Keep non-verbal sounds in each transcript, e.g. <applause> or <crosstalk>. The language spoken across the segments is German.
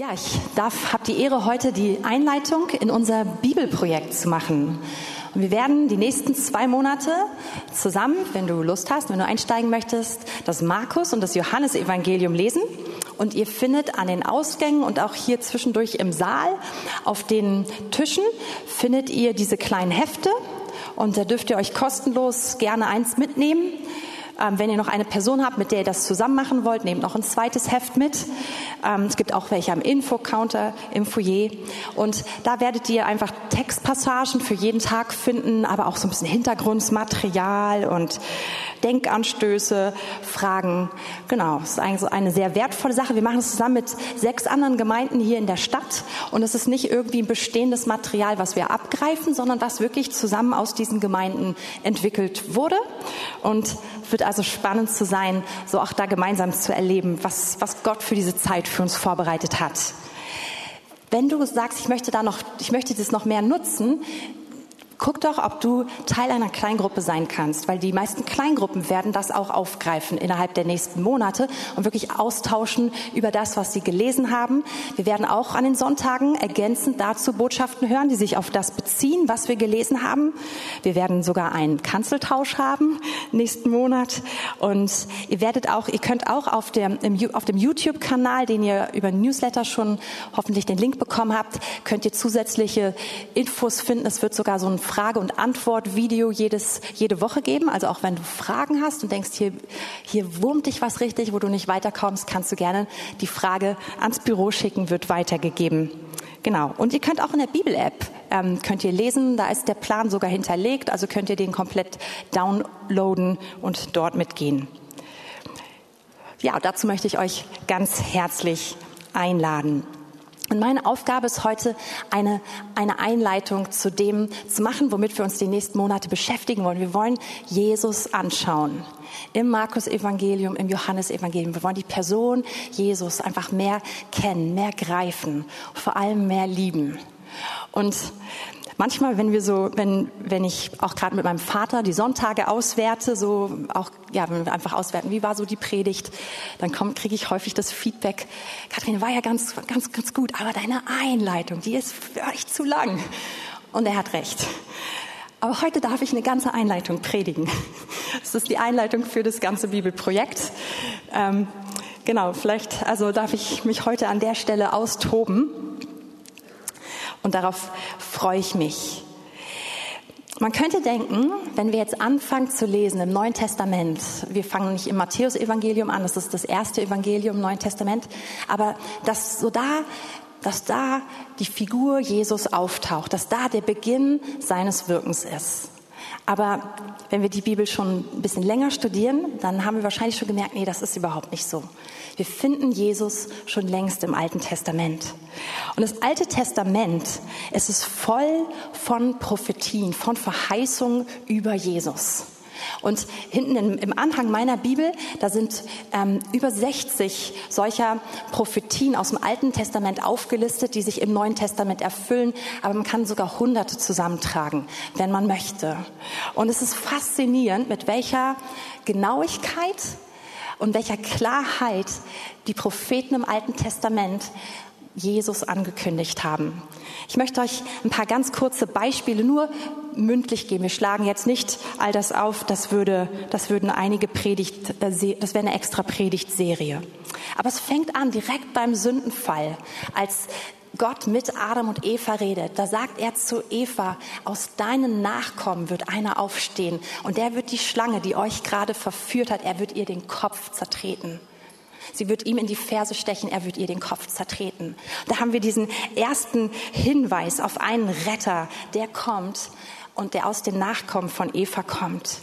Ja, ich darf, habe die Ehre, heute die Einleitung in unser Bibelprojekt zu machen. Und wir werden die nächsten zwei Monate zusammen, wenn du Lust hast, wenn du einsteigen möchtest, das Markus und das Johannesevangelium lesen. Und ihr findet an den Ausgängen und auch hier zwischendurch im Saal auf den Tischen findet ihr diese kleinen Hefte. Und da dürft ihr euch kostenlos gerne eins mitnehmen. Ähm, wenn ihr noch eine Person habt, mit der ihr das zusammen machen wollt, nehmt noch ein zweites Heft mit. Ähm, es gibt auch welche am Infocounter im Foyer. Und da werdet ihr einfach Textpassagen für jeden Tag finden, aber auch so ein bisschen Hintergrundmaterial und Denkanstöße, Fragen. Genau, es ist eigentlich eine sehr wertvolle Sache. Wir machen es zusammen mit sechs anderen Gemeinden hier in der Stadt. Und es ist nicht irgendwie ein bestehendes Material, was wir abgreifen, sondern was wirklich zusammen aus diesen Gemeinden entwickelt wurde. Und wird also spannend zu sein, so auch da gemeinsam zu erleben, was, was Gott für diese Zeit für uns vorbereitet hat. Wenn du sagst, ich möchte da noch, ich möchte das noch mehr nutzen, guck doch, ob du Teil einer Kleingruppe sein kannst, weil die meisten Kleingruppen werden das auch aufgreifen innerhalb der nächsten Monate und wirklich austauschen über das, was sie gelesen haben. Wir werden auch an den Sonntagen ergänzend dazu Botschaften hören, die sich auf das beziehen, was wir gelesen haben. Wir werden sogar einen Kanzeltausch haben nächsten Monat und ihr werdet auch, ihr könnt auch auf dem, auf dem YouTube-Kanal, den ihr über Newsletter schon hoffentlich den Link bekommen habt, könnt ihr zusätzliche Infos finden. Es wird sogar so ein Frage- und Antwort-Video jede Woche geben. Also auch wenn du Fragen hast und denkst, hier, hier wurmt dich was richtig, wo du nicht weiterkommst, kannst du gerne die Frage ans Büro schicken, wird weitergegeben. Genau. Und ihr könnt auch in der Bibel-App ähm, könnt ihr lesen. Da ist der Plan sogar hinterlegt. Also könnt ihr den komplett downloaden und dort mitgehen. Ja, dazu möchte ich euch ganz herzlich einladen. Und meine Aufgabe ist heute, eine, eine Einleitung zu dem zu machen, womit wir uns die nächsten Monate beschäftigen wollen. Wir wollen Jesus anschauen. Im Markus-Evangelium, im Johannes-Evangelium. Wir wollen die Person Jesus einfach mehr kennen, mehr greifen, vor allem mehr lieben. Und manchmal, wenn wir so, wenn, wenn ich auch gerade mit meinem Vater die Sonntage auswerte, so auch, ja, wenn wir einfach auswerten, wie war so die Predigt, dann kriege ich häufig das Feedback, Kathrin, war ja ganz, ganz, ganz gut, aber deine Einleitung, die ist völlig zu lang. Und er hat recht. Aber heute darf ich eine ganze Einleitung predigen. Das ist die Einleitung für das ganze Bibelprojekt. Ähm, genau, vielleicht also darf ich mich heute an der Stelle austoben. Und darauf freue ich mich. Man könnte denken, wenn wir jetzt anfangen zu lesen im Neuen Testament, wir fangen nicht im Matthäus-Evangelium an, das ist das erste Evangelium im Neuen Testament, aber dass so da, dass da die Figur Jesus auftaucht, dass da der Beginn seines Wirkens ist. Aber wenn wir die Bibel schon ein bisschen länger studieren, dann haben wir wahrscheinlich schon gemerkt, nee, das ist überhaupt nicht so. Wir finden Jesus schon längst im Alten Testament. Und das Alte Testament, es ist voll von Prophetien, von Verheißungen über Jesus. Und hinten im, Anhang meiner Bibel, da sind ähm, über 60 solcher Prophetien aus dem Alten Testament aufgelistet, die sich im Neuen Testament erfüllen. Aber man kann sogar Hunderte zusammentragen, wenn man möchte. Und es ist faszinierend, mit welcher Genauigkeit und welcher Klarheit die Propheten im Alten Testament Jesus angekündigt haben. Ich möchte euch ein paar ganz kurze Beispiele nur mündlich geben. Wir schlagen jetzt nicht all das auf, das würde, das würden einige Predigt, äh, das wäre eine extra Predigtserie. Aber es fängt an direkt beim Sündenfall, als Gott mit Adam und Eva redet, da sagt er zu Eva, aus deinen Nachkommen wird einer aufstehen und der wird die Schlange, die euch gerade verführt hat, er wird ihr den Kopf zertreten. Sie wird ihm in die Ferse stechen, er wird ihr den Kopf zertreten. Da haben wir diesen ersten Hinweis auf einen Retter, der kommt und der aus den Nachkommen von Eva kommt.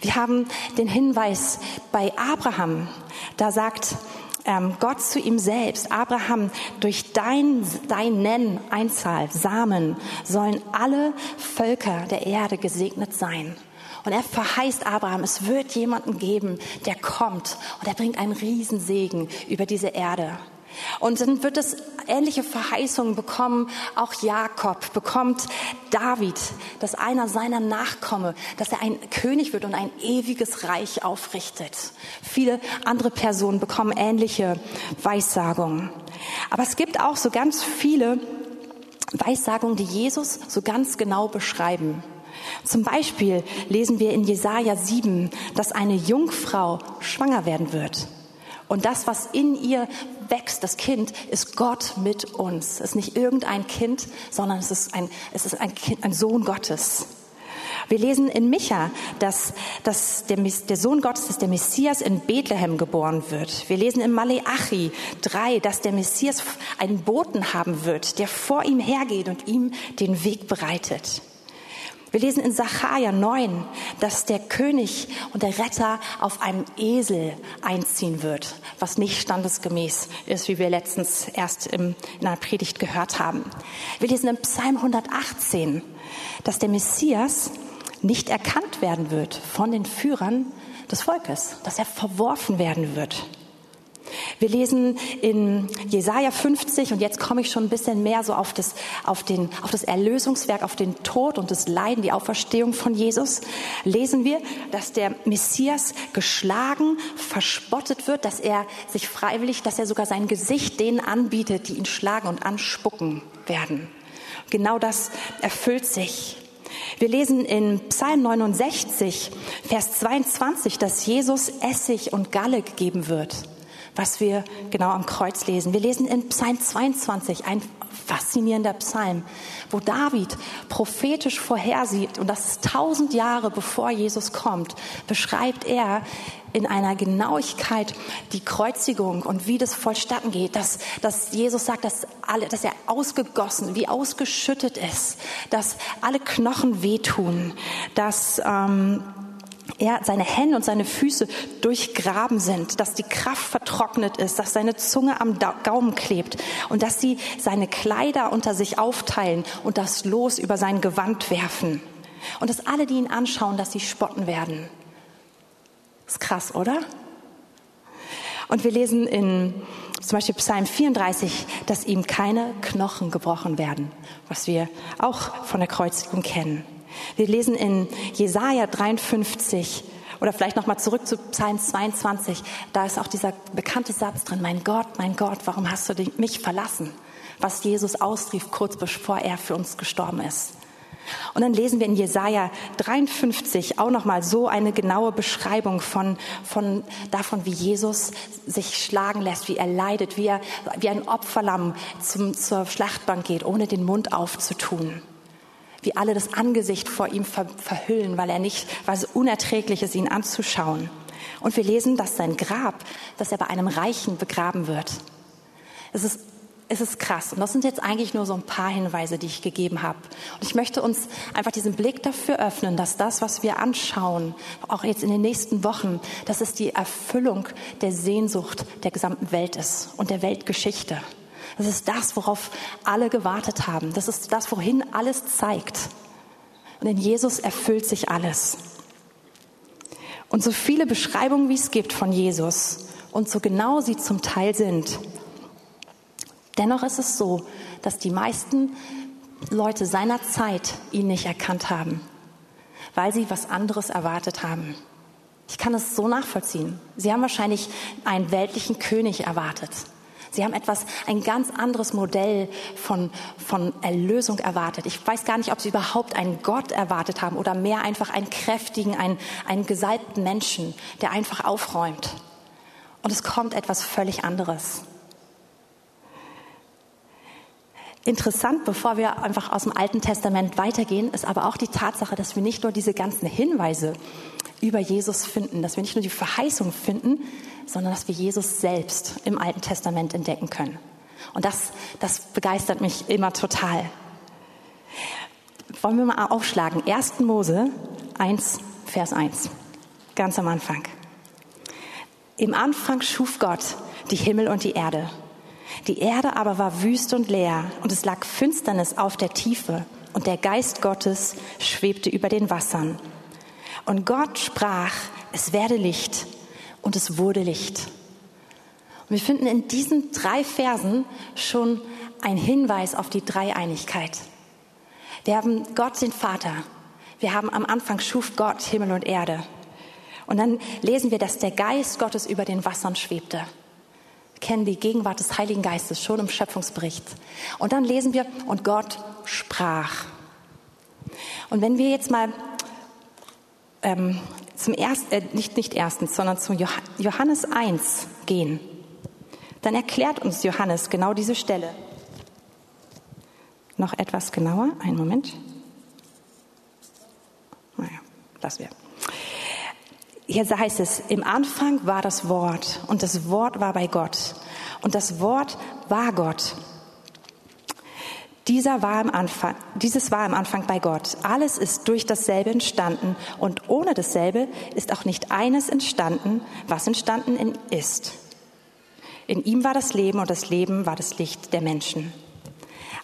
Wir haben den Hinweis bei Abraham, da sagt ähm, Gott zu ihm selbst, Abraham, durch dein, deinen Einzahl, Samen, sollen alle Völker der Erde gesegnet sein. Und er verheißt Abraham, es wird jemanden geben, der kommt und er bringt einen Riesensegen über diese Erde. Und dann wird es ähnliche Verheißungen bekommen. Auch Jakob bekommt David, dass einer seiner Nachkomme, dass er ein König wird und ein ewiges Reich aufrichtet. Viele andere Personen bekommen ähnliche Weissagungen. Aber es gibt auch so ganz viele Weissagungen, die Jesus so ganz genau beschreiben. Zum Beispiel lesen wir in Jesaja 7, dass eine Jungfrau schwanger werden wird. Und das, was in ihr wächst, das Kind, ist Gott mit uns. Es ist nicht irgendein Kind, sondern es ist ein, es ist ein, kind, ein Sohn Gottes. Wir lesen in Micha, dass, dass der, der, Sohn Gottes, dass der Messias in Bethlehem geboren wird. Wir lesen in Maleachi 3, dass der Messias einen Boten haben wird, der vor ihm hergeht und ihm den Weg bereitet. Wir lesen in Sacharja 9, dass der König und der Retter auf einem Esel einziehen wird, was nicht standesgemäß ist, wie wir letztens erst in einer Predigt gehört haben. Wir lesen in Psalm 118, dass der Messias nicht erkannt werden wird von den Führern des Volkes, dass er verworfen werden wird. Wir lesen in Jesaja 50 und jetzt komme ich schon ein bisschen mehr so auf das, auf den, auf das Erlösungswerk, auf den Tod und das Leiden, die Auferstehung von Jesus. Lesen wir, dass der Messias geschlagen, verspottet wird, dass er sich freiwillig, dass er sogar sein Gesicht denen anbietet, die ihn schlagen und anspucken werden. Genau das erfüllt sich. Wir lesen in Psalm 69, Vers 22, dass Jesus Essig und Galle gegeben wird was wir genau am Kreuz lesen. Wir lesen in Psalm 22, ein faszinierender Psalm, wo David prophetisch vorhersieht, und das ist tausend Jahre bevor Jesus kommt, beschreibt er in einer Genauigkeit die Kreuzigung und wie das vollstatten geht, dass, dass Jesus sagt, dass, alle, dass er ausgegossen, wie ausgeschüttet ist, dass alle Knochen wehtun, dass... Ähm, er, seine Hände und seine Füße durchgraben sind, dass die Kraft vertrocknet ist, dass seine Zunge am Gaumen klebt und dass sie seine Kleider unter sich aufteilen und das Los über sein Gewand werfen. Und dass alle, die ihn anschauen, dass sie spotten werden. ist krass, oder? Und wir lesen in zum Beispiel Psalm 34, dass ihm keine Knochen gebrochen werden, was wir auch von der Kreuzigung kennen. Wir lesen in Jesaja 53 oder vielleicht nochmal zurück zu Psalm 22. Da ist auch dieser bekannte Satz drin: Mein Gott, mein Gott, warum hast du mich verlassen? Was Jesus ausrief kurz bevor er für uns gestorben ist. Und dann lesen wir in Jesaja 53 auch nochmal so eine genaue Beschreibung von, von, davon, wie Jesus sich schlagen lässt, wie er leidet, wie er wie ein Opferlamm zum, zur Schlachtbank geht, ohne den Mund aufzutun wie alle das Angesicht vor ihm ver verhüllen, weil er nicht, weil es unerträglich ist, ihn anzuschauen. Und wir lesen, dass sein Grab, dass er bei einem Reichen begraben wird. Es ist, es ist krass. Und das sind jetzt eigentlich nur so ein paar Hinweise, die ich gegeben habe. Und ich möchte uns einfach diesen Blick dafür öffnen, dass das, was wir anschauen, auch jetzt in den nächsten Wochen, dass es die Erfüllung der Sehnsucht der gesamten Welt ist und der Weltgeschichte. Das ist das, worauf alle gewartet haben. Das ist das, wohin alles zeigt. Und in Jesus erfüllt sich alles. Und so viele Beschreibungen, wie es gibt von Jesus und so genau sie zum Teil sind, dennoch ist es so, dass die meisten Leute seiner Zeit ihn nicht erkannt haben, weil sie was anderes erwartet haben. Ich kann es so nachvollziehen. Sie haben wahrscheinlich einen weltlichen König erwartet. Sie haben etwas, ein ganz anderes Modell von, von Erlösung erwartet. Ich weiß gar nicht, ob Sie überhaupt einen Gott erwartet haben oder mehr einfach einen kräftigen, einen, einen gesalbten Menschen, der einfach aufräumt. Und es kommt etwas völlig anderes. Interessant, bevor wir einfach aus dem Alten Testament weitergehen, ist aber auch die Tatsache, dass wir nicht nur diese ganzen Hinweise über Jesus finden, dass wir nicht nur die Verheißung finden, sondern dass wir Jesus selbst im Alten Testament entdecken können. Und das, das begeistert mich immer total. Wollen wir mal aufschlagen? 1. Mose 1, Vers 1. Ganz am Anfang. Im Anfang schuf Gott die Himmel und die Erde. Die Erde aber war wüst und leer und es lag Finsternis auf der Tiefe und der Geist Gottes schwebte über den Wassern. Und Gott sprach, es werde Licht und es wurde Licht. Und wir finden in diesen drei Versen schon einen Hinweis auf die Dreieinigkeit. Wir haben Gott, den Vater. Wir haben am Anfang schuf Gott Himmel und Erde. Und dann lesen wir, dass der Geist Gottes über den Wassern schwebte. Wir kennen die Gegenwart des Heiligen Geistes schon im Schöpfungsbericht. Und dann lesen wir, und Gott sprach. Und wenn wir jetzt mal ähm, zum ersten, äh, nicht, nicht erstens, sondern zum Johannes 1 gehen, dann erklärt uns Johannes genau diese Stelle. Noch etwas genauer, einen Moment. Naja, lassen wir. Hier heißt es, im Anfang war das Wort und das Wort war bei Gott und das Wort war Gott. Dieser war im Anfang, dieses war im Anfang bei Gott. Alles ist durch dasselbe entstanden und ohne dasselbe ist auch nicht eines entstanden, was entstanden ist. In ihm war das Leben und das Leben war das Licht der Menschen.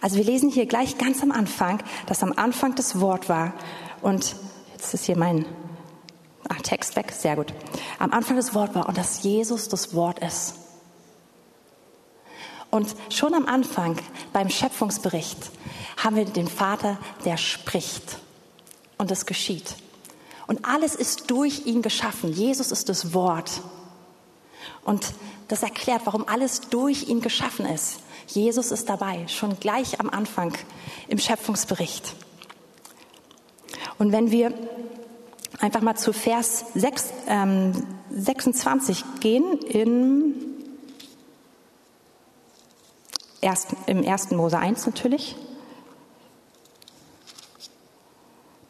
Also wir lesen hier gleich ganz am Anfang, dass am Anfang das Wort war und jetzt ist hier mein Ah, Text weg, sehr gut. Am Anfang das Wort war und dass Jesus das Wort ist. Und schon am Anfang beim Schöpfungsbericht haben wir den Vater, der spricht und es geschieht. Und alles ist durch ihn geschaffen. Jesus ist das Wort. Und das erklärt, warum alles durch ihn geschaffen ist. Jesus ist dabei, schon gleich am Anfang im Schöpfungsbericht. Und wenn wir einfach mal zu Vers 6, ähm, 26 gehen in erst, im 1. Mose 1 natürlich.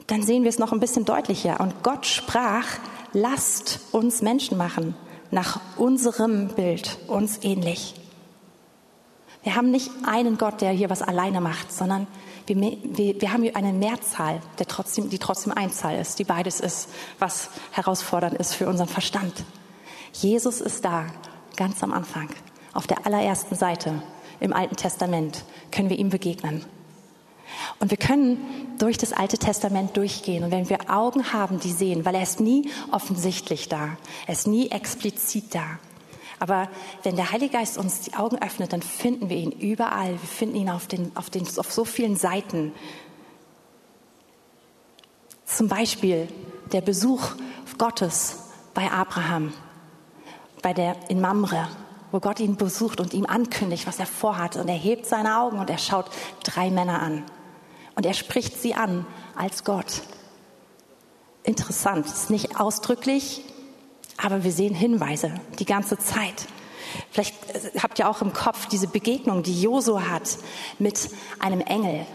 Dann sehen wir es noch ein bisschen deutlicher. Und Gott sprach, lasst uns Menschen machen, nach unserem Bild, uns ähnlich. Wir haben nicht einen Gott, der hier was alleine macht, sondern wir, wir, wir haben hier eine Mehrzahl, der trotzdem, die trotzdem Einzahl ist, die beides ist, was herausfordernd ist für unseren Verstand. Jesus ist da, ganz am Anfang, auf der allerersten Seite im Alten Testament können wir ihm begegnen. Und wir können durch das Alte Testament durchgehen. Und wenn wir Augen haben, die sehen, weil er ist nie offensichtlich da, er ist nie explizit da. Aber wenn der Heilige Geist uns die Augen öffnet, dann finden wir ihn überall. Wir finden ihn auf, den, auf, den, auf so vielen Seiten. Zum Beispiel der Besuch Gottes bei Abraham, bei der, in Mamre, wo Gott ihn besucht und ihm ankündigt, was er vorhat. Und er hebt seine Augen und er schaut drei Männer an. Und er spricht sie an als Gott. Interessant, ist nicht ausdrücklich, aber wir sehen Hinweise die ganze Zeit. Vielleicht äh, habt ihr auch im Kopf diese Begegnung, die Josu hat mit einem Engel.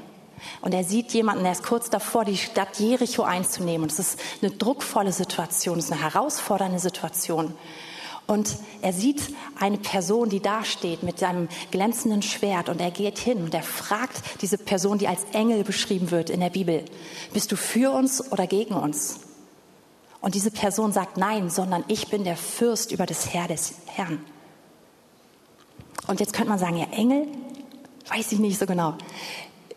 Und er sieht jemanden, der ist kurz davor, die Stadt Jericho einzunehmen. Und es ist eine druckvolle Situation, es ist eine herausfordernde Situation. Und er sieht eine Person, die da steht mit seinem glänzenden Schwert und er geht hin und er fragt diese Person, die als Engel beschrieben wird in der Bibel, bist du für uns oder gegen uns? Und diese Person sagt nein, sondern ich bin der Fürst über das Herr des Herrn. Und jetzt könnte man sagen, ja, Engel, weiß ich nicht so genau.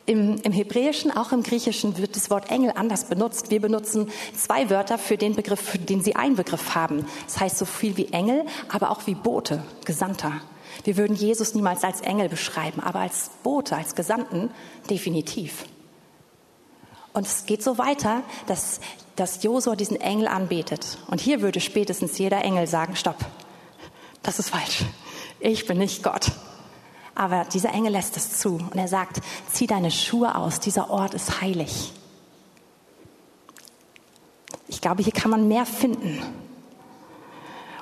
Im, Im, Hebräischen, auch im Griechischen wird das Wort Engel anders benutzt. Wir benutzen zwei Wörter für den Begriff, für den sie einen Begriff haben. Das heißt so viel wie Engel, aber auch wie Bote, Gesandter. Wir würden Jesus niemals als Engel beschreiben, aber als Bote, als Gesandten definitiv. Und es geht so weiter, dass, dass Josua diesen Engel anbetet. Und hier würde spätestens jeder Engel sagen, stopp, das ist falsch. Ich bin nicht Gott. Aber dieser Engel lässt es zu und er sagt, zieh deine Schuhe aus, dieser Ort ist heilig. Ich glaube, hier kann man mehr finden.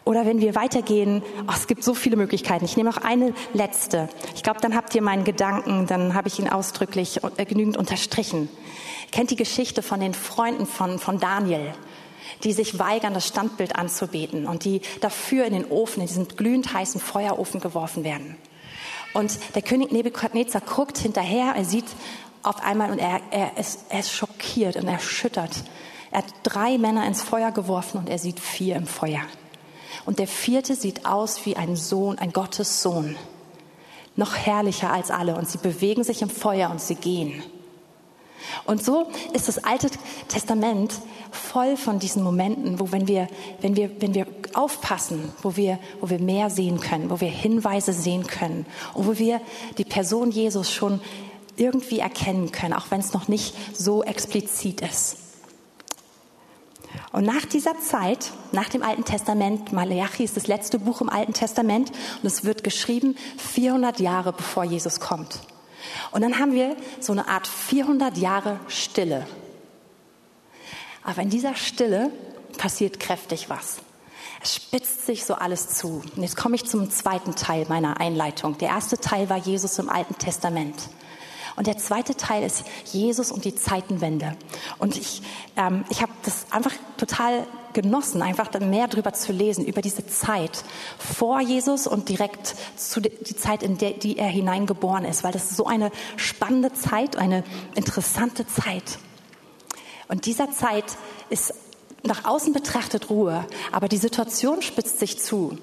Oder wenn wir weitergehen, oh, es gibt so viele Möglichkeiten. Ich nehme noch eine letzte. Ich glaube, dann habt ihr meinen Gedanken, dann habe ich ihn ausdrücklich äh, genügend unterstrichen. Kennt die Geschichte von den Freunden von, von Daniel, die sich weigern, das Standbild anzubeten und die dafür in den Ofen, in diesen glühend heißen Feuerofen geworfen werden. Und der König Nebukadnezar guckt hinterher, er sieht auf einmal und er, er, ist, er ist schockiert und erschüttert. Er hat drei Männer ins Feuer geworfen und er sieht vier im Feuer. Und der vierte sieht aus wie ein Sohn, ein Gottes Sohn. Noch herrlicher als alle. Und sie bewegen sich im Feuer und sie gehen. Und so ist das Alte Testament voll von diesen Momenten, wo wenn wir, wenn wir, wenn wir aufpassen, wo wir, wo wir mehr sehen können, wo wir Hinweise sehen können und wo wir die Person Jesus schon irgendwie erkennen können, auch wenn es noch nicht so explizit ist. Und nach dieser Zeit, nach dem Alten Testament, Malachi ist das letzte Buch im Alten Testament und es wird geschrieben 400 Jahre bevor Jesus kommt. Und dann haben wir so eine Art 400 Jahre Stille. Aber in dieser Stille passiert kräftig was. Es spitzt sich so alles zu. Und jetzt komme ich zum zweiten Teil meiner Einleitung. Der erste Teil war Jesus im Alten Testament. Und der zweite Teil ist Jesus und die Zeitenwende. Und ich, ähm, ich habe das einfach total genossen, einfach mehr darüber zu lesen, über diese Zeit vor Jesus und direkt zu die Zeit, in der, die er hineingeboren ist, weil das so eine spannende Zeit, eine interessante Zeit. Und dieser Zeit ist nach außen betrachtet Ruhe, aber die Situation spitzt sich zu.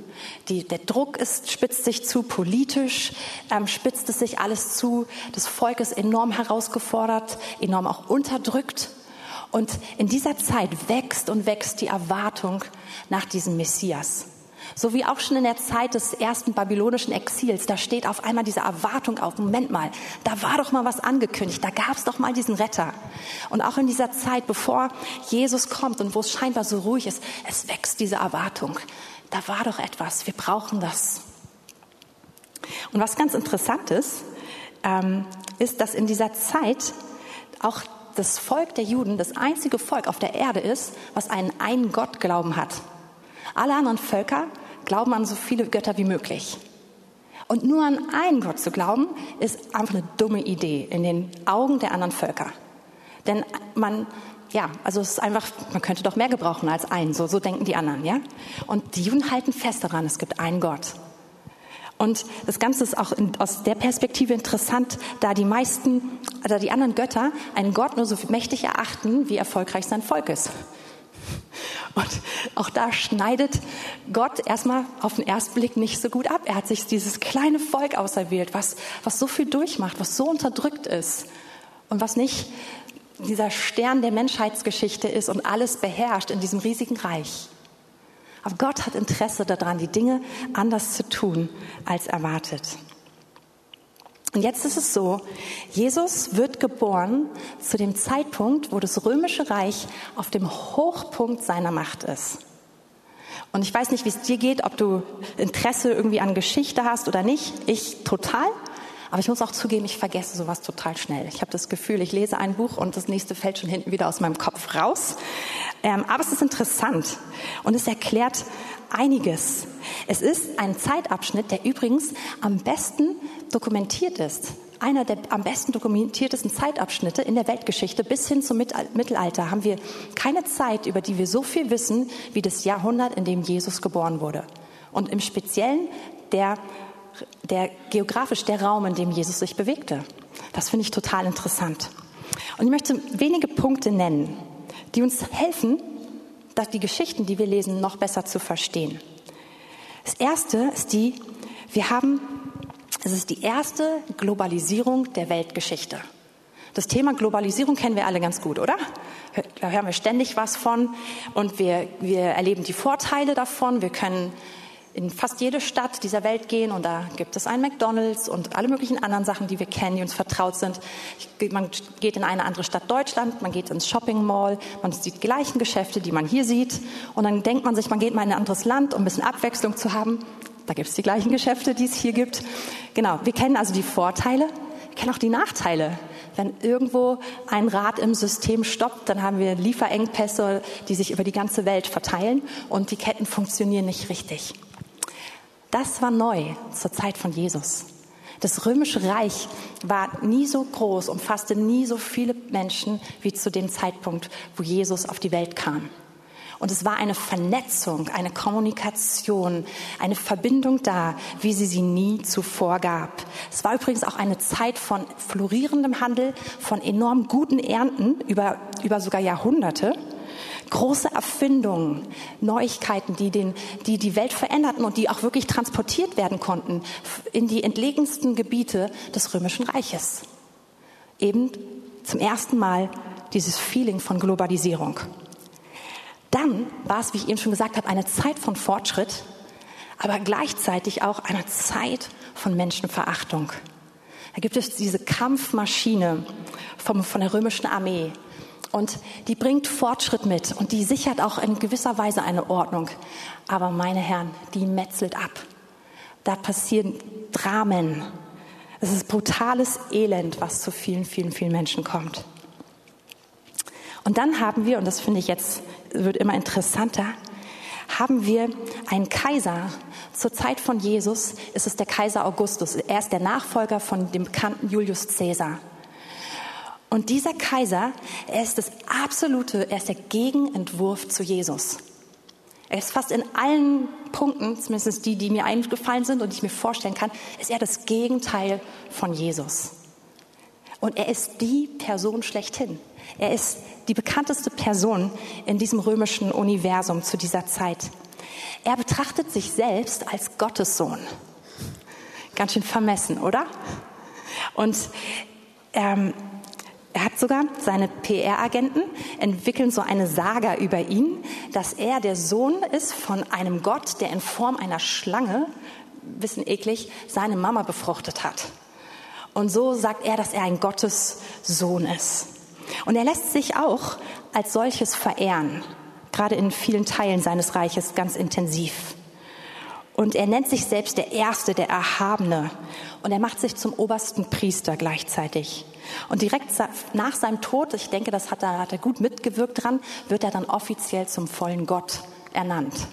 Die, der Druck ist, spitzt sich zu, politisch ähm, spitzt es sich alles zu. Das Volk ist enorm herausgefordert, enorm auch unterdrückt. Und in dieser Zeit wächst und wächst die Erwartung nach diesem Messias. So wie auch schon in der Zeit des ersten babylonischen Exils, da steht auf einmal diese Erwartung auf, Moment mal, da war doch mal was angekündigt, da gab es doch mal diesen Retter. Und auch in dieser Zeit, bevor Jesus kommt und wo es scheinbar so ruhig ist, es wächst diese Erwartung. Da war doch etwas, wir brauchen das. Und was ganz interessant ist, ähm, ist, dass in dieser Zeit auch das Volk der Juden das einzige Volk auf der Erde ist, was einen einen Gott glauben hat. Alle anderen Völker glauben an so viele Götter wie möglich. Und nur an einen Gott zu glauben, ist einfach eine dumme Idee in den Augen der anderen Völker. Denn man, ja, also es ist einfach, man könnte doch mehr gebrauchen als einen, so, so denken die anderen, ja. Und die Juden halten fest daran, es gibt einen Gott. Und das Ganze ist auch in, aus der Perspektive interessant, da die meisten, da die anderen Götter einen Gott nur so mächtig erachten, wie erfolgreich sein Volk ist. Und auch da schneidet Gott erstmal auf den ersten Blick nicht so gut ab. Er hat sich dieses kleine Volk auserwählt, was, was so viel durchmacht, was so unterdrückt ist und was nicht dieser Stern der Menschheitsgeschichte ist und alles beherrscht in diesem riesigen Reich. Aber Gott hat Interesse daran, die Dinge anders zu tun als erwartet. Und jetzt ist es so, Jesus wird geboren zu dem Zeitpunkt, wo das römische Reich auf dem Hochpunkt seiner Macht ist. Und ich weiß nicht, wie es dir geht, ob du Interesse irgendwie an Geschichte hast oder nicht. Ich total. Aber ich muss auch zugeben, ich vergesse sowas total schnell. Ich habe das Gefühl, ich lese ein Buch und das nächste fällt schon hinten wieder aus meinem Kopf raus. Ähm, aber es ist interessant und es erklärt einiges. Es ist ein Zeitabschnitt, der übrigens am besten dokumentiert ist. Einer der am besten dokumentiertesten Zeitabschnitte in der Weltgeschichte bis hin zum Mittelalter haben wir keine Zeit, über die wir so viel wissen, wie das Jahrhundert, in dem Jesus geboren wurde. Und im Speziellen der der geografisch der Raum, in dem Jesus sich bewegte. Das finde ich total interessant. Und ich möchte wenige Punkte nennen, die uns helfen, die Geschichten, die wir lesen, noch besser zu verstehen. Das erste ist die, wir haben, es ist die erste Globalisierung der Weltgeschichte. Das Thema Globalisierung kennen wir alle ganz gut, oder? Da hören wir ständig was von und wir, wir erleben die Vorteile davon. Wir können in fast jede Stadt dieser Welt gehen und da gibt es einen McDonald's und alle möglichen anderen Sachen, die wir kennen, die uns vertraut sind. Man geht in eine andere Stadt Deutschland, man geht ins Shopping Mall, man sieht die gleichen Geschäfte, die man hier sieht und dann denkt man sich, man geht mal in ein anderes Land, um ein bisschen Abwechslung zu haben. Da gibt es die gleichen Geschäfte, die es hier gibt. Genau, wir kennen also die Vorteile, wir kennen auch die Nachteile. Wenn irgendwo ein Rad im System stoppt, dann haben wir Lieferengpässe, die sich über die ganze Welt verteilen und die Ketten funktionieren nicht richtig. Das war neu zur Zeit von Jesus. Das römische Reich war nie so groß, umfasste nie so viele Menschen wie zu dem Zeitpunkt, wo Jesus auf die Welt kam. Und es war eine Vernetzung, eine Kommunikation, eine Verbindung da, wie sie sie nie zuvor gab. Es war übrigens auch eine Zeit von florierendem Handel, von enorm guten Ernten über, über sogar Jahrhunderte große Erfindungen, Neuigkeiten, die, den, die die Welt veränderten und die auch wirklich transportiert werden konnten in die entlegensten Gebiete des Römischen Reiches. Eben zum ersten Mal dieses Feeling von Globalisierung. Dann war es, wie ich eben schon gesagt habe, eine Zeit von Fortschritt, aber gleichzeitig auch eine Zeit von Menschenverachtung. Da gibt es diese Kampfmaschine vom, von der römischen Armee. Und die bringt Fortschritt mit und die sichert auch in gewisser Weise eine Ordnung. Aber meine Herren, die metzelt ab. Da passieren Dramen. Es ist brutales Elend, was zu vielen, vielen, vielen Menschen kommt. Und dann haben wir, und das finde ich jetzt, wird immer interessanter, haben wir einen Kaiser. Zur Zeit von Jesus ist es der Kaiser Augustus. Er ist der Nachfolger von dem bekannten Julius Caesar. Und dieser Kaiser, er ist das absolute, er ist der Gegenentwurf zu Jesus. Er ist fast in allen Punkten, zumindest die, die mir eingefallen sind und ich mir vorstellen kann, ist er das Gegenteil von Jesus. Und er ist die Person schlechthin. Er ist die bekannteste Person in diesem römischen Universum zu dieser Zeit. Er betrachtet sich selbst als Gottessohn. Ganz schön vermessen, oder? Und ähm, er hat sogar seine PR-Agenten entwickeln so eine Saga über ihn, dass er der Sohn ist von einem Gott, der in Form einer Schlange, bisschen eklig, seine Mama befruchtet hat. Und so sagt er, dass er ein Gottes Sohn ist. Und er lässt sich auch als solches verehren, gerade in vielen Teilen seines Reiches ganz intensiv. Und er nennt sich selbst der Erste, der Erhabene. Und er macht sich zum obersten Priester gleichzeitig. Und direkt nach seinem Tod, ich denke, das hat er, hat er gut mitgewirkt dran, wird er dann offiziell zum vollen Gott ernannt.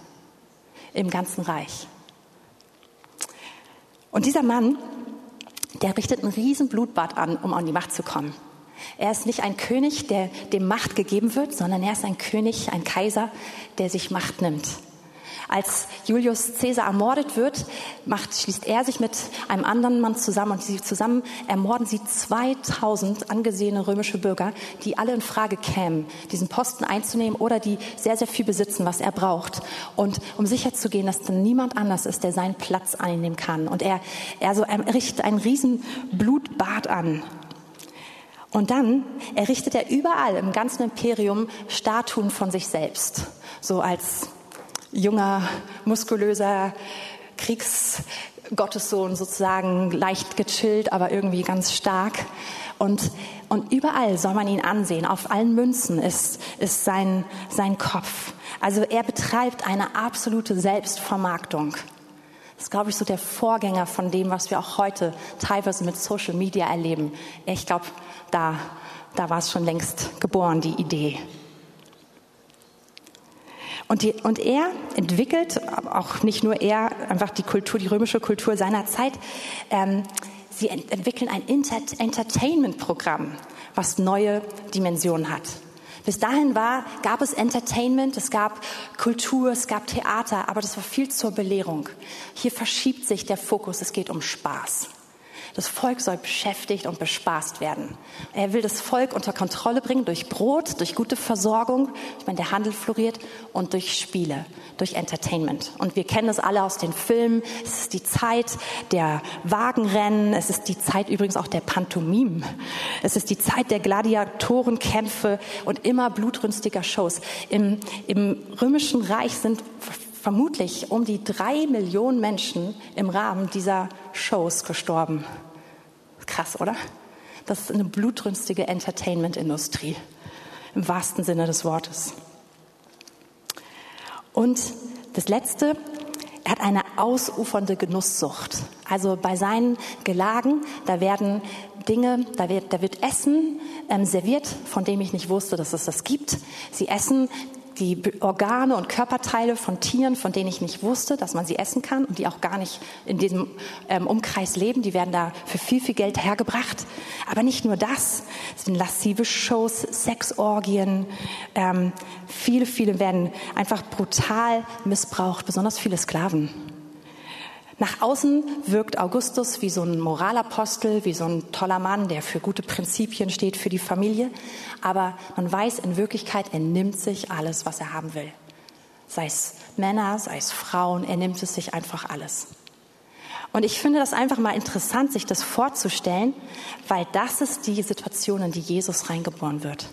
Im ganzen Reich. Und dieser Mann, der richtet ein riesen Blutbad an, um an die Macht zu kommen. Er ist nicht ein König, der dem Macht gegeben wird, sondern er ist ein König, ein Kaiser, der sich Macht nimmt. Als Julius Caesar ermordet wird, macht, schließt er sich mit einem anderen Mann zusammen und sie zusammen ermorden sie 2000 angesehene römische Bürger, die alle in Frage kämen, diesen Posten einzunehmen oder die sehr, sehr viel besitzen, was er braucht. Und um sicherzugehen, dass dann niemand anders ist, der seinen Platz einnehmen kann. Und er, er, so, richtet ein riesen Blutbad an. Und dann errichtet er überall im ganzen Imperium Statuen von sich selbst. So als junger, muskulöser Kriegsgottessohn sozusagen, leicht gechillt, aber irgendwie ganz stark. Und, und überall soll man ihn ansehen. Auf allen Münzen ist, ist sein, sein Kopf. Also er betreibt eine absolute Selbstvermarktung. Das ist, glaube ich, so der Vorgänger von dem, was wir auch heute teilweise mit Social Media erleben. Ich glaube, da, da war es schon längst geboren, die Idee. Und, die, und er entwickelt, auch nicht nur er, einfach die Kultur, die römische Kultur seiner Zeit. Ähm, sie ent entwickeln ein Inter Entertainment-Programm, was neue Dimensionen hat. Bis dahin war, gab es Entertainment, es gab Kultur, es gab Theater, aber das war viel zur Belehrung. Hier verschiebt sich der Fokus, es geht um Spaß. Das Volk soll beschäftigt und bespaßt werden. Er will das Volk unter Kontrolle bringen durch Brot, durch gute Versorgung. Ich meine, der Handel floriert und durch Spiele, durch Entertainment. Und wir kennen es alle aus den Filmen. Es ist die Zeit der Wagenrennen. Es ist die Zeit übrigens auch der Pantomime. Es ist die Zeit der Gladiatorenkämpfe und immer blutrünstiger Shows. Im, im römischen Reich sind vermutlich um die drei Millionen Menschen im Rahmen dieser Shows gestorben. Krass, oder? Das ist eine blutrünstige Entertainment-Industrie im wahrsten Sinne des Wortes. Und das Letzte, er hat eine ausufernde Genusssucht. Also bei seinen Gelagen, da werden Dinge, da wird, da wird Essen ähm, serviert, von dem ich nicht wusste, dass es das gibt. Sie essen die Organe und Körperteile von Tieren, von denen ich nicht wusste, dass man sie essen kann und die auch gar nicht in diesem ähm, Umkreis leben. Die werden da für viel, viel Geld hergebracht. Aber nicht nur das. Es sind lassive Shows, Sexorgien. Ähm, viele, viele werden einfach brutal missbraucht, besonders viele Sklaven. Nach außen wirkt Augustus wie so ein Moralapostel, wie so ein toller Mann, der für gute Prinzipien steht, für die Familie. Aber man weiß in Wirklichkeit, er nimmt sich alles, was er haben will. Sei es Männer, sei es Frauen, er nimmt es sich einfach alles. Und ich finde das einfach mal interessant, sich das vorzustellen, weil das ist die Situation, in die Jesus reingeboren wird.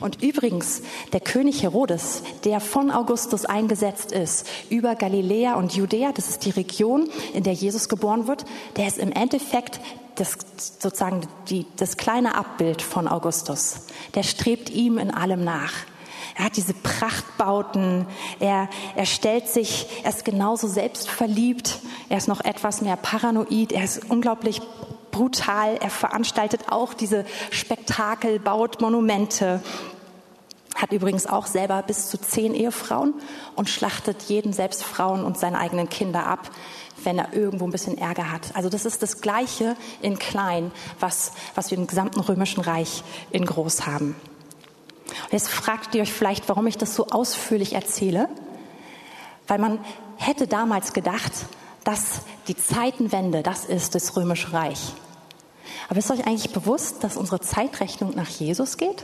Und übrigens, der König Herodes, der von Augustus eingesetzt ist über Galiläa und Judäa, das ist die Region, in der Jesus geboren wird, der ist im Endeffekt das, sozusagen die, das kleine Abbild von Augustus. Der strebt ihm in allem nach. Er hat diese Prachtbauten. Er, er stellt sich, er ist genauso selbstverliebt. Er ist noch etwas mehr paranoid. Er ist unglaublich brutal. Er veranstaltet auch diese Spektakel, baut Monumente. Hat übrigens auch selber bis zu zehn Ehefrauen und schlachtet jeden, selbst Frauen und seine eigenen Kinder ab, wenn er irgendwo ein bisschen Ärger hat. Also das ist das Gleiche in klein, was, was wir im gesamten römischen Reich in groß haben. Und jetzt fragt ihr euch vielleicht, warum ich das so ausführlich erzähle. Weil man hätte damals gedacht, dass die Zeitenwende, das ist das Römische Reich. Aber ist euch eigentlich bewusst, dass unsere Zeitrechnung nach Jesus geht?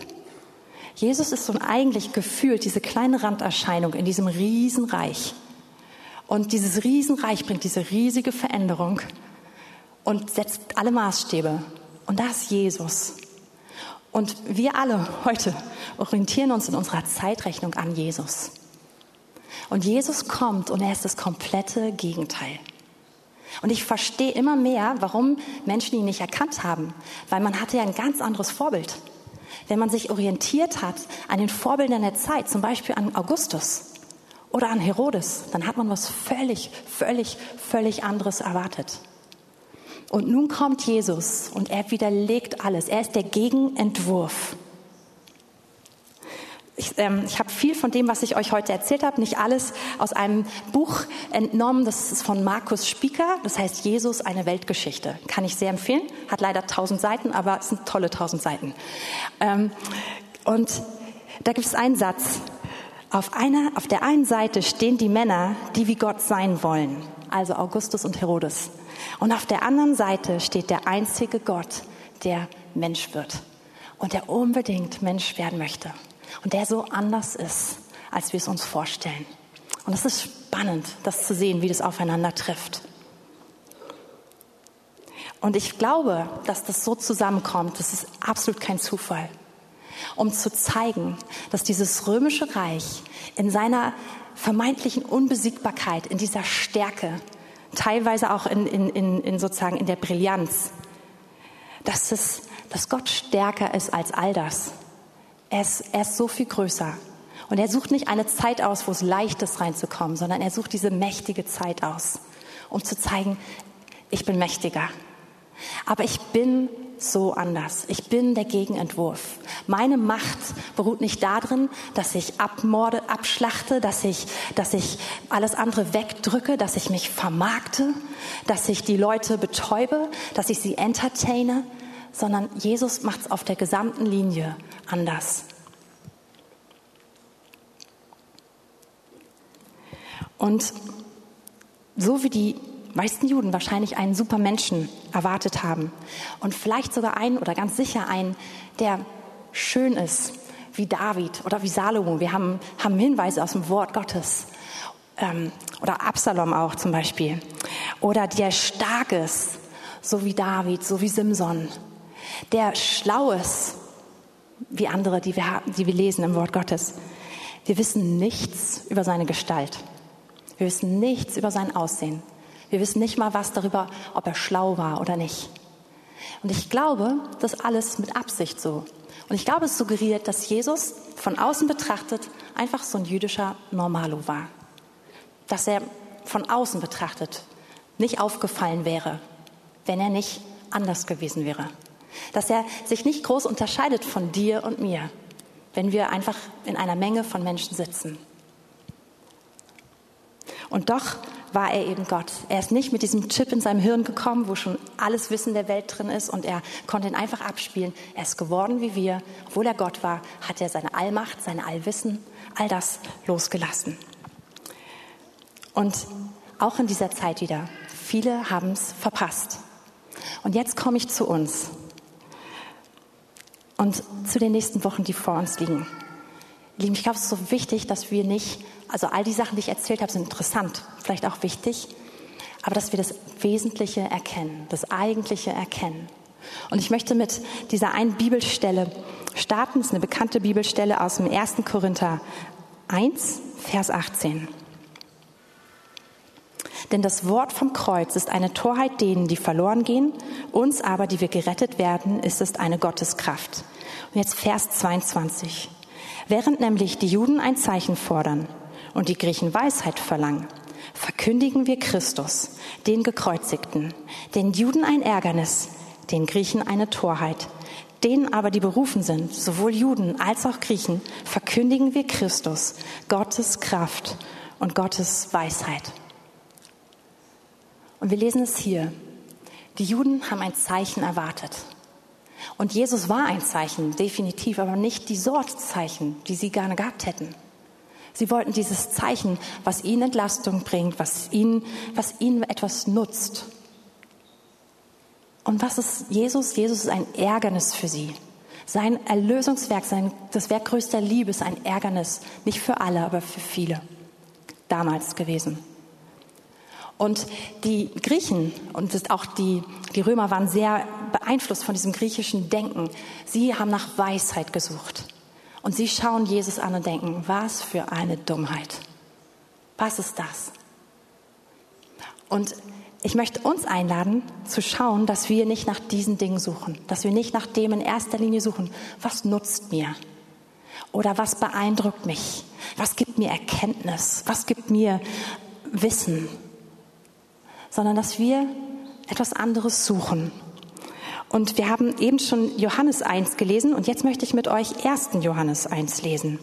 Jesus ist so eigentlich gefühlt diese kleine Randerscheinung in diesem Riesenreich. Und dieses Riesenreich bringt diese riesige Veränderung und setzt alle Maßstäbe. Und das ist Jesus. Und wir alle heute orientieren uns in unserer Zeitrechnung an Jesus. Und Jesus kommt und er ist das komplette Gegenteil. Und ich verstehe immer mehr, warum Menschen ihn nicht erkannt haben, weil man hatte ja ein ganz anderes Vorbild. Wenn man sich orientiert hat an den Vorbildern der Zeit, zum Beispiel an Augustus oder an Herodes, dann hat man was völlig, völlig, völlig anderes erwartet. Und nun kommt Jesus und er widerlegt alles. Er ist der Gegenentwurf. Ich, ähm, ich habe viel von dem, was ich euch heute erzählt habe, nicht alles aus einem Buch entnommen. Das ist von Markus Spieker. Das heißt Jesus, eine Weltgeschichte. Kann ich sehr empfehlen. Hat leider tausend Seiten, aber es sind tolle tausend Seiten. Ähm, und da gibt es einen Satz. Auf, einer, auf der einen Seite stehen die Männer, die wie Gott sein wollen. Also Augustus und Herodes. Und auf der anderen Seite steht der einzige Gott, der Mensch wird und der unbedingt Mensch werden möchte und der so anders ist, als wir es uns vorstellen. Und es ist spannend, das zu sehen, wie das aufeinander trifft. Und ich glaube, dass das so zusammenkommt, das ist absolut kein Zufall, um zu zeigen, dass dieses römische Reich in seiner vermeintlichen Unbesiegbarkeit, in dieser Stärke, teilweise auch in, in, in, in sozusagen in der Brillanz, dass, es, dass Gott stärker ist als all das. Er ist, er ist so viel größer. Und er sucht nicht eine Zeit aus, wo es leicht ist, reinzukommen, sondern er sucht diese mächtige Zeit aus, um zu zeigen, ich bin mächtiger. Aber ich bin so anders. Ich bin der Gegenentwurf. Meine Macht beruht nicht darin, dass ich abmorde, abschlachte, dass ich, dass ich alles andere wegdrücke, dass ich mich vermarkte, dass ich die Leute betäube, dass ich sie entertaine, sondern Jesus macht es auf der gesamten Linie anders. Und so wie die meisten Juden wahrscheinlich einen super Menschen erwartet haben und vielleicht sogar einen oder ganz sicher einen, der schön ist, wie David oder wie Salomo. Wir haben, haben Hinweise aus dem Wort Gottes. Ähm, oder Absalom auch zum Beispiel. Oder der stark ist, so wie David, so wie Simson. Der schlau ist, wie andere, die wir, die wir lesen im Wort Gottes. Wir wissen nichts über seine Gestalt. Wir wissen nichts über sein Aussehen. Wir wissen nicht mal was darüber, ob er schlau war oder nicht. Und ich glaube, das alles mit Absicht so. Und ich glaube, es suggeriert, dass Jesus von außen betrachtet einfach so ein jüdischer Normalo war. Dass er von außen betrachtet nicht aufgefallen wäre, wenn er nicht anders gewesen wäre. Dass er sich nicht groß unterscheidet von dir und mir, wenn wir einfach in einer Menge von Menschen sitzen. Und doch war er eben Gott. Er ist nicht mit diesem Chip in seinem Hirn gekommen, wo schon alles Wissen der Welt drin ist und er konnte ihn einfach abspielen. Er ist geworden wie wir. Obwohl er Gott war, hat er seine Allmacht, seine Allwissen, all das losgelassen. Und auch in dieser Zeit wieder, viele haben es verpasst. Und jetzt komme ich zu uns und zu den nächsten Wochen, die vor uns liegen. Lieben, ich glaube, es ist so wichtig, dass wir nicht, also all die Sachen, die ich erzählt habe, sind interessant, vielleicht auch wichtig, aber dass wir das Wesentliche erkennen, das Eigentliche erkennen. Und ich möchte mit dieser einen Bibelstelle starten. Das ist eine bekannte Bibelstelle aus dem 1. Korinther 1, Vers 18. Denn das Wort vom Kreuz ist eine Torheit denen, die verloren gehen, uns aber, die wir gerettet werden, ist es eine Gotteskraft. Und jetzt Vers 22. Während nämlich die Juden ein Zeichen fordern und die Griechen Weisheit verlangen, verkündigen wir Christus, den Gekreuzigten, den Juden ein Ärgernis, den Griechen eine Torheit. Denen aber, die berufen sind, sowohl Juden als auch Griechen, verkündigen wir Christus, Gottes Kraft und Gottes Weisheit. Und wir lesen es hier. Die Juden haben ein Zeichen erwartet. Und Jesus war ein Zeichen, definitiv, aber nicht die Sortzeichen, die sie gerne gehabt hätten. Sie wollten dieses Zeichen, was ihnen Entlastung bringt, was ihnen, was ihnen etwas nutzt. Und was ist Jesus? Jesus ist ein Ärgernis für sie. Sein Erlösungswerk, sein, das Werk größter Liebe ist ein Ärgernis. Nicht für alle, aber für viele. Damals gewesen. Und die Griechen und auch die, die Römer waren sehr beeinflusst von diesem griechischen Denken. Sie haben nach Weisheit gesucht. Und sie schauen Jesus an und denken, was für eine Dummheit. Was ist das? Und ich möchte uns einladen, zu schauen, dass wir nicht nach diesen Dingen suchen, dass wir nicht nach dem in erster Linie suchen, was nutzt mir oder was beeindruckt mich, was gibt mir Erkenntnis, was gibt mir Wissen, sondern dass wir etwas anderes suchen. Und wir haben eben schon Johannes 1 gelesen und jetzt möchte ich mit euch 1. Johannes 1 lesen.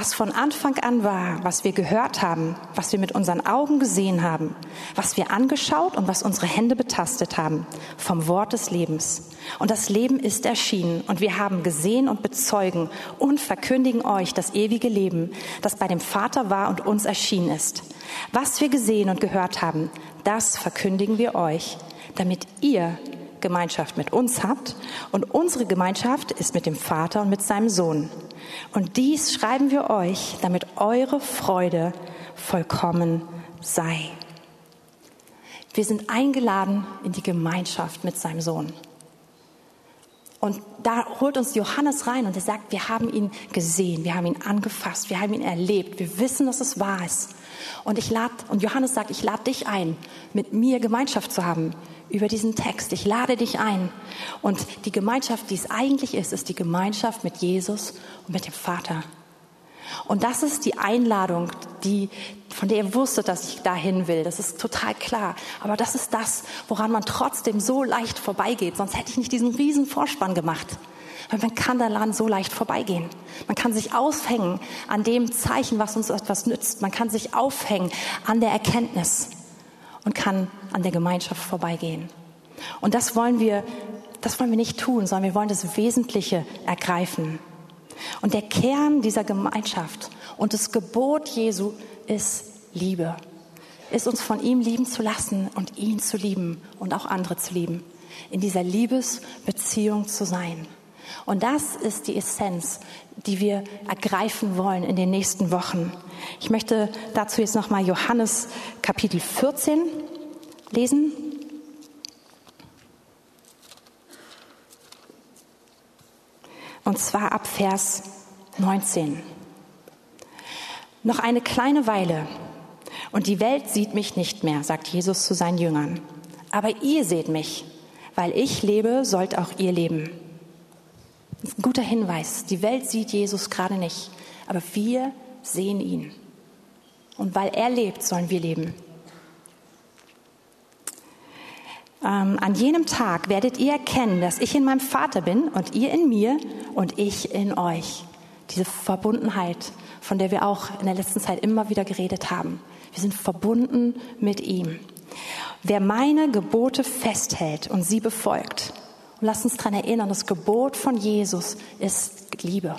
Was von Anfang an war, was wir gehört haben, was wir mit unseren Augen gesehen haben, was wir angeschaut und was unsere Hände betastet haben, vom Wort des Lebens. Und das Leben ist erschienen und wir haben gesehen und bezeugen und verkündigen euch das ewige Leben, das bei dem Vater war und uns erschienen ist. Was wir gesehen und gehört haben, das verkündigen wir euch, damit ihr Gemeinschaft mit uns habt und unsere Gemeinschaft ist mit dem Vater und mit seinem Sohn. Und dies schreiben wir euch, damit eure Freude vollkommen sei. Wir sind eingeladen in die Gemeinschaft mit seinem Sohn. Und da holt uns Johannes rein und er sagt, wir haben ihn gesehen, wir haben ihn angefasst, wir haben ihn erlebt, wir wissen, dass es wahr ist. Und ich lade, und Johannes sagt, ich lade dich ein, mit mir Gemeinschaft zu haben über diesen Text. Ich lade dich ein. Und die Gemeinschaft, die es eigentlich ist, ist die Gemeinschaft mit Jesus und mit dem Vater. Und das ist die Einladung, die, von der ihr wusstet, dass ich dahin will. Das ist total klar. Aber das ist das, woran man trotzdem so leicht vorbeigeht. Sonst hätte ich nicht diesen riesen Vorspann gemacht. Weil man kann daran so leicht vorbeigehen. Man kann sich aufhängen an dem Zeichen, was uns etwas nützt. Man kann sich aufhängen an der Erkenntnis und kann an der Gemeinschaft vorbeigehen. Und das wollen wir, das wollen wir nicht tun, sondern wir wollen das Wesentliche ergreifen. Und der Kern dieser Gemeinschaft und das Gebot Jesu ist Liebe. Ist uns von ihm lieben zu lassen und ihn zu lieben und auch andere zu lieben. In dieser Liebesbeziehung zu sein. Und das ist die Essenz, die wir ergreifen wollen in den nächsten Wochen. Ich möchte dazu jetzt nochmal Johannes Kapitel 14 lesen. Und zwar ab Vers 19. Noch eine kleine Weile und die Welt sieht mich nicht mehr, sagt Jesus zu seinen Jüngern. Aber ihr seht mich, weil ich lebe, sollt auch ihr leben. Das ist ein guter Hinweis. Die Welt sieht Jesus gerade nicht, aber wir sehen ihn. Und weil er lebt, sollen wir leben. Ähm, an jenem Tag werdet ihr erkennen, dass ich in meinem Vater bin und ihr in mir und ich in euch. Diese Verbundenheit, von der wir auch in der letzten Zeit immer wieder geredet haben. Wir sind verbunden mit ihm. Wer meine Gebote festhält und sie befolgt, und lasst uns daran erinnern, das Gebot von Jesus ist Liebe.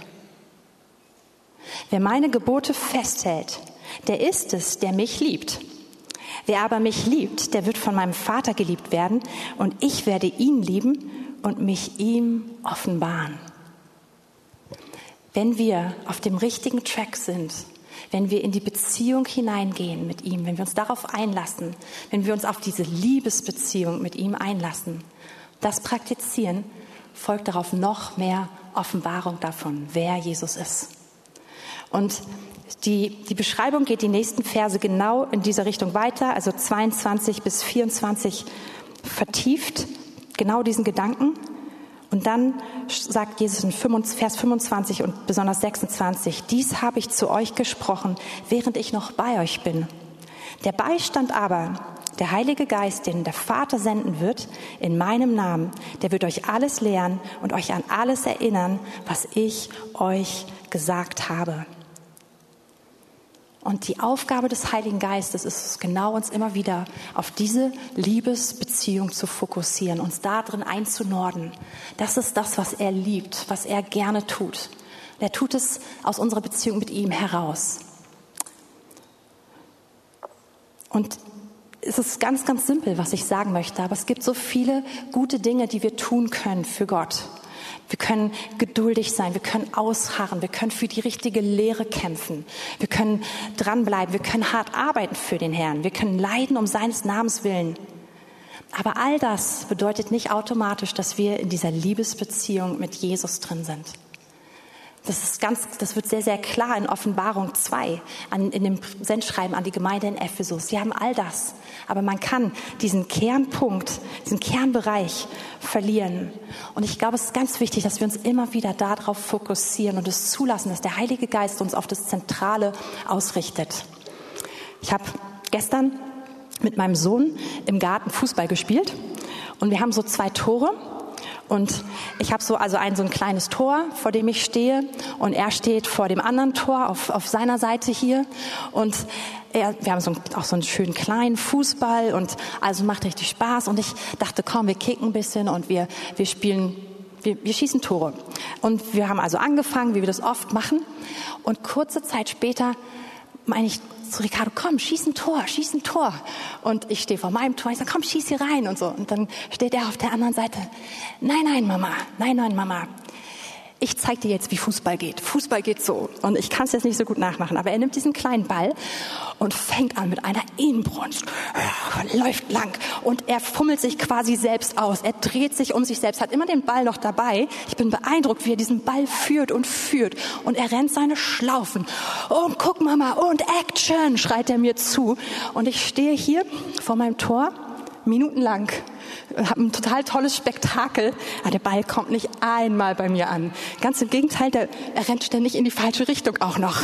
Wer meine Gebote festhält, der ist es, der mich liebt. Wer aber mich liebt, der wird von meinem Vater geliebt werden und ich werde ihn lieben und mich ihm offenbaren. Wenn wir auf dem richtigen Track sind, wenn wir in die Beziehung hineingehen mit ihm, wenn wir uns darauf einlassen, wenn wir uns auf diese Liebesbeziehung mit ihm einlassen, das praktizieren, folgt darauf noch mehr Offenbarung davon, wer Jesus ist. Und die, die Beschreibung geht die nächsten Verse genau in dieser Richtung weiter, also 22 bis 24 vertieft genau diesen Gedanken. Und dann sagt Jesus in Vers 25 und besonders 26, dies habe ich zu euch gesprochen, während ich noch bei euch bin. Der Beistand aber, der Heilige Geist, den der Vater senden wird, in meinem Namen, der wird euch alles lehren und euch an alles erinnern, was ich euch gesagt habe. Und die Aufgabe des Heiligen Geistes ist es genau, uns immer wieder auf diese Liebesbeziehung zu fokussieren, uns da drin einzunorden. Das ist das, was er liebt, was er gerne tut. Er tut es aus unserer Beziehung mit ihm heraus. Und es ist ganz, ganz simpel, was ich sagen möchte, aber es gibt so viele gute Dinge, die wir tun können für Gott. Wir können geduldig sein, wir können ausharren, wir können für die richtige Lehre kämpfen, wir können dranbleiben, wir können hart arbeiten für den Herrn, wir können leiden um seines Namens willen. Aber all das bedeutet nicht automatisch, dass wir in dieser Liebesbeziehung mit Jesus drin sind. Das ist ganz, das wird sehr, sehr klar in Offenbarung 2, an, in dem Sendschreiben an die Gemeinde in Ephesus. Sie haben all das. Aber man kann diesen Kernpunkt, diesen Kernbereich verlieren. Und ich glaube, es ist ganz wichtig, dass wir uns immer wieder darauf fokussieren und es zulassen, dass der Heilige Geist uns auf das Zentrale ausrichtet. Ich habe gestern mit meinem Sohn im Garten Fußball gespielt und wir haben so zwei Tore und ich habe so also ein so ein kleines Tor, vor dem ich stehe, und er steht vor dem anderen Tor auf, auf seiner Seite hier. Und er, wir haben so einen, auch so einen schönen kleinen Fußball und also macht richtig Spaß. Und ich dachte, komm, wir kicken ein bisschen und wir wir spielen wir, wir schießen Tore. Und wir haben also angefangen, wie wir das oft machen. Und kurze Zeit später meine ich zu Ricardo, komm, schieß ein Tor, schieß ein Tor. Und ich stehe vor meinem Tor, ich sage, komm, schieß hier rein und so. Und dann steht er auf der anderen Seite, nein, nein, Mama, nein, nein, Mama, ich zeige dir jetzt, wie Fußball geht. Fußball geht so. Und ich kann es jetzt nicht so gut nachmachen, aber er nimmt diesen kleinen Ball und fängt an mit einer Inbrunst, läuft lang und er fummelt sich quasi selbst aus. Er dreht sich um sich selbst, hat immer den Ball noch dabei. Ich bin beeindruckt, wie er diesen Ball führt und führt. Und er rennt seine Schlaufen. Und guck Mama, und Action, schreit er mir zu. Und ich stehe hier vor meinem Tor minutenlang habe ein total tolles Spektakel, aber der Ball kommt nicht einmal bei mir an. Ganz im Gegenteil, der, er rennt ständig in die falsche Richtung auch noch.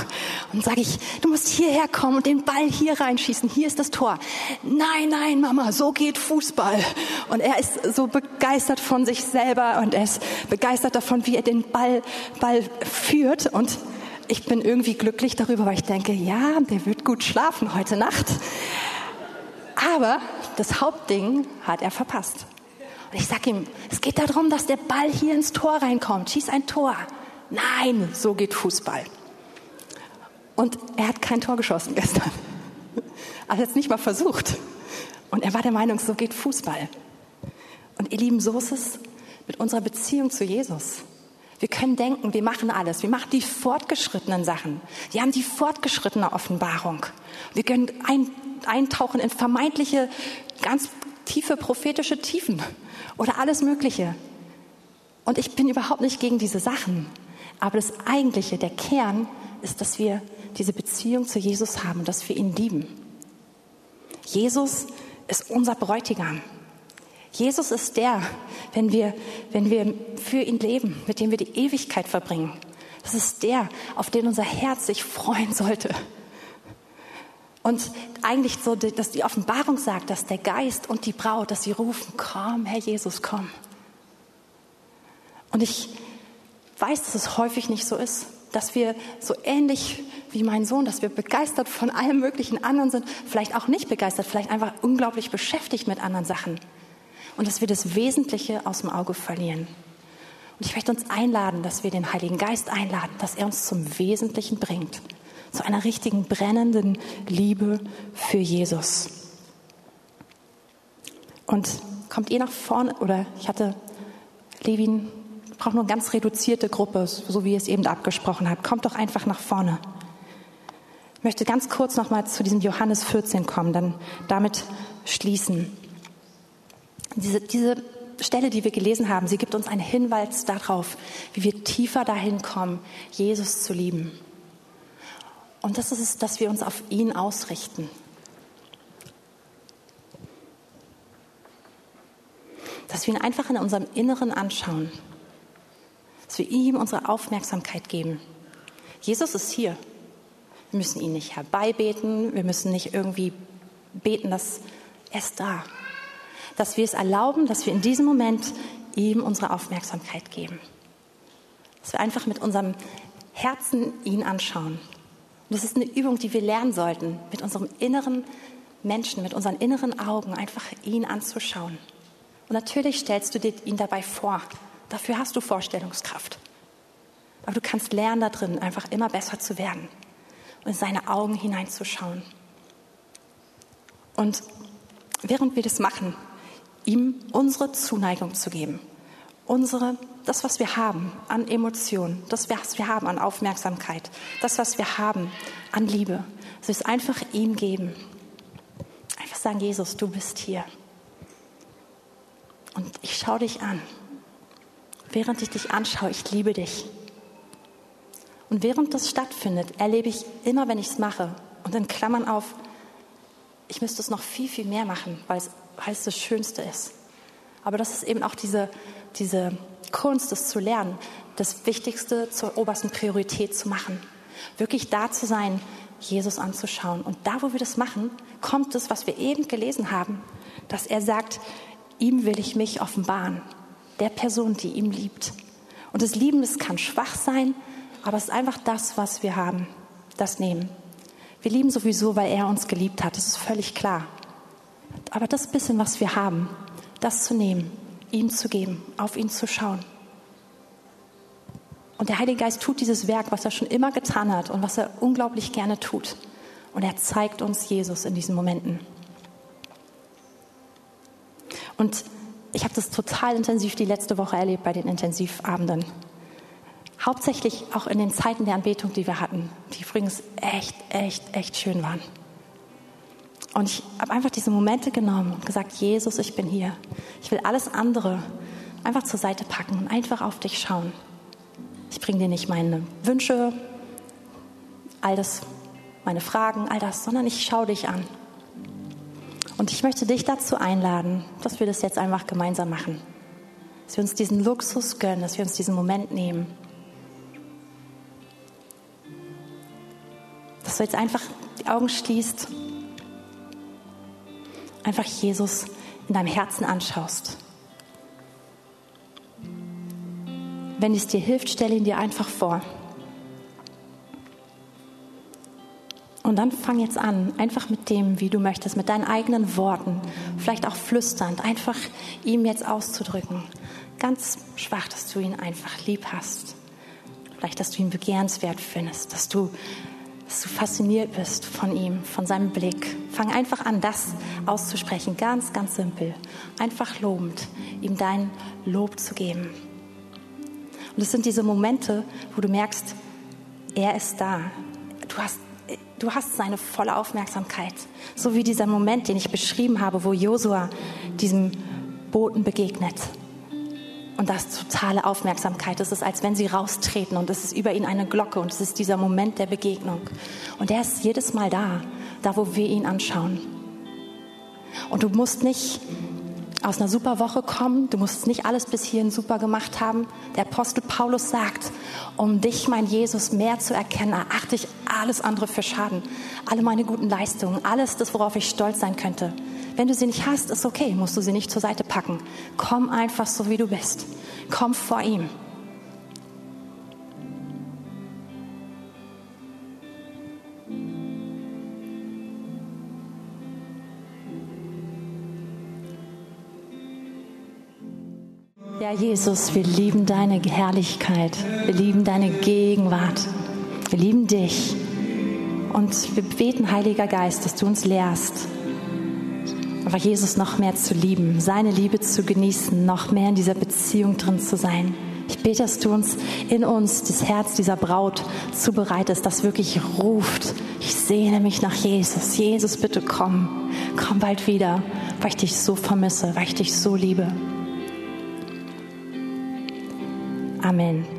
Und sage ich, du musst hierher kommen und den Ball hier reinschießen, hier ist das Tor. Nein, nein, Mama, so geht Fußball. Und er ist so begeistert von sich selber und er ist begeistert davon, wie er den Ball, Ball führt und ich bin irgendwie glücklich darüber, weil ich denke, ja, der wird gut schlafen heute Nacht. Aber das Hauptding hat er verpasst. Und ich sage ihm, es geht darum, dass der Ball hier ins Tor reinkommt. Schieß ein Tor. Nein, so geht Fußball. Und er hat kein Tor geschossen gestern. <laughs> Also jetzt nicht mal versucht. Und er war der Meinung, so geht Fußball. Und ihr Lieben, so ist es mit unserer Beziehung zu Jesus. Wir können denken, wir machen alles. Wir machen die fortgeschrittenen Sachen. Wir haben die fortgeschrittene Offenbarung. Wir können ein, eintauchen in vermeintliche, ganz tiefe prophetische Tiefen oder alles Mögliche. Und ich bin überhaupt nicht gegen diese Sachen. Aber das Eigentliche, der Kern, ist, dass wir diese Beziehung zu Jesus haben, dass wir ihn lieben. Jesus ist unser Bräutigam. Jesus ist der, wenn wir, wenn wir für ihn leben, mit dem wir die Ewigkeit verbringen. Das ist der, auf den unser Herz sich freuen sollte. Und eigentlich so, dass die Offenbarung sagt, dass der Geist und die Braut, dass sie rufen, komm, Herr Jesus, komm. Und ich weiß, dass es häufig nicht so ist, dass wir so ähnlich wie mein Sohn, dass wir begeistert von allem möglichen anderen sind, vielleicht auch nicht begeistert, vielleicht einfach unglaublich beschäftigt mit anderen Sachen und dass wir das Wesentliche aus dem Auge verlieren. Und ich möchte uns einladen, dass wir den Heiligen Geist einladen, dass er uns zum Wesentlichen bringt, zu einer richtigen brennenden Liebe für Jesus. Und kommt ihr nach vorne, oder ich hatte Levin, braucht nur eine ganz reduzierte Gruppe, so wie ihr es eben abgesprochen habt. Kommt doch einfach nach vorne. möchte ganz kurz noch mal zu diesem Johannes 14 kommen, dann damit schließen. Diese, diese Stelle, die wir gelesen haben, sie gibt uns einen Hinweis darauf, wie wir tiefer dahin kommen, Jesus zu lieben. Und das ist es, dass wir uns auf ihn ausrichten. Dass wir ihn einfach in unserem Inneren anschauen. Dass wir ihm unsere Aufmerksamkeit geben. Jesus ist hier. Wir müssen ihn nicht herbeibeten. Wir müssen nicht irgendwie beten, dass er ist da. Dass wir es erlauben, dass wir in diesem Moment ihm unsere Aufmerksamkeit geben. Dass wir einfach mit unserem Herzen ihn anschauen. Und das ist eine Übung, die wir lernen sollten, mit unserem inneren Menschen, mit unseren inneren Augen einfach ihn anzuschauen. Und natürlich stellst du dir ihn dabei vor. Dafür hast du Vorstellungskraft. Aber du kannst lernen, da drin einfach immer besser zu werden und in seine Augen hineinzuschauen. Und während wir das machen, ihm unsere Zuneigung zu geben, unsere, das, was wir haben an Emotionen, das, was wir haben an Aufmerksamkeit, das, was wir haben an Liebe, wir es einfach ihm geben. Einfach sagen, Jesus, du bist hier. Und ich schaue dich an. Während ich dich anschaue, ich liebe dich. Und während das stattfindet, erlebe ich immer, wenn ich es mache, und in Klammern auf, ich müsste es noch viel, viel mehr machen, weil es, weil es das Schönste ist. Aber das ist eben auch diese, diese Kunst, es zu lernen, das Wichtigste zur obersten Priorität zu machen. Wirklich da zu sein, Jesus anzuschauen. Und da, wo wir das machen, kommt es, was wir eben gelesen haben, dass er sagt, ihm will ich mich offenbaren, der Person, die ihm liebt. Und das Lieben, das kann schwach sein, aber es ist einfach das, was wir haben, das nehmen. Wir lieben sowieso, weil er uns geliebt hat, das ist völlig klar. Aber das bisschen, was wir haben, das zu nehmen, ihm zu geben, auf ihn zu schauen. Und der Heilige Geist tut dieses Werk, was er schon immer getan hat und was er unglaublich gerne tut. Und er zeigt uns Jesus in diesen Momenten. Und ich habe das total intensiv die letzte Woche erlebt bei den Intensivabenden. Hauptsächlich auch in den Zeiten der Anbetung, die wir hatten, die übrigens echt, echt, echt schön waren. Und ich habe einfach diese Momente genommen und gesagt, Jesus, ich bin hier. Ich will alles andere einfach zur Seite packen und einfach auf dich schauen. Ich bringe dir nicht meine Wünsche, all das, meine Fragen, all das, sondern ich schaue dich an. Und ich möchte dich dazu einladen, dass wir das jetzt einfach gemeinsam machen. Dass wir uns diesen Luxus gönnen, dass wir uns diesen Moment nehmen dass du jetzt einfach die Augen schließt, einfach Jesus in deinem Herzen anschaust. Wenn es dir hilft, stelle ihn dir einfach vor. Und dann fang jetzt an, einfach mit dem, wie du möchtest, mit deinen eigenen Worten, vielleicht auch flüsternd, einfach ihm jetzt auszudrücken. Ganz schwach, dass du ihn einfach lieb hast. Vielleicht, dass du ihn begehrenswert findest, dass du dass du fasziniert bist von ihm, von seinem Blick. Fang einfach an, das auszusprechen, ganz, ganz simpel. Einfach lobend, ihm dein Lob zu geben. Und es sind diese Momente, wo du merkst, er ist da. Du hast, du hast seine volle Aufmerksamkeit. So wie dieser Moment, den ich beschrieben habe, wo Josua diesem Boten begegnet. Und das totale Aufmerksamkeit. Es ist, als wenn sie raustreten und es ist über ihn eine Glocke und es ist dieser Moment der Begegnung. Und er ist jedes Mal da, da wo wir ihn anschauen. Und du musst nicht aus einer super Woche kommen, du musst nicht alles bis hierhin super gemacht haben. Der Apostel Paulus sagt, um dich, mein Jesus, mehr zu erkennen, erachte ich alles andere für Schaden. Alle meine guten Leistungen, alles das, worauf ich stolz sein könnte. Wenn du sie nicht hast, ist okay, musst du sie nicht zur Seite packen. Komm einfach so, wie du bist. Komm vor ihm. Ja, Jesus, wir lieben deine Herrlichkeit. Wir lieben deine Gegenwart. Wir lieben dich. Und wir beten, Heiliger Geist, dass du uns lehrst, einfach Jesus noch mehr zu lieben, seine Liebe zu genießen, noch mehr in dieser Beziehung drin zu sein. Ich bete, dass du uns in uns das Herz dieser Braut zubereitest, das wirklich ruft. Ich sehne mich nach Jesus. Jesus, bitte komm. Komm bald wieder, weil ich dich so vermisse, weil ich dich so liebe. Amen.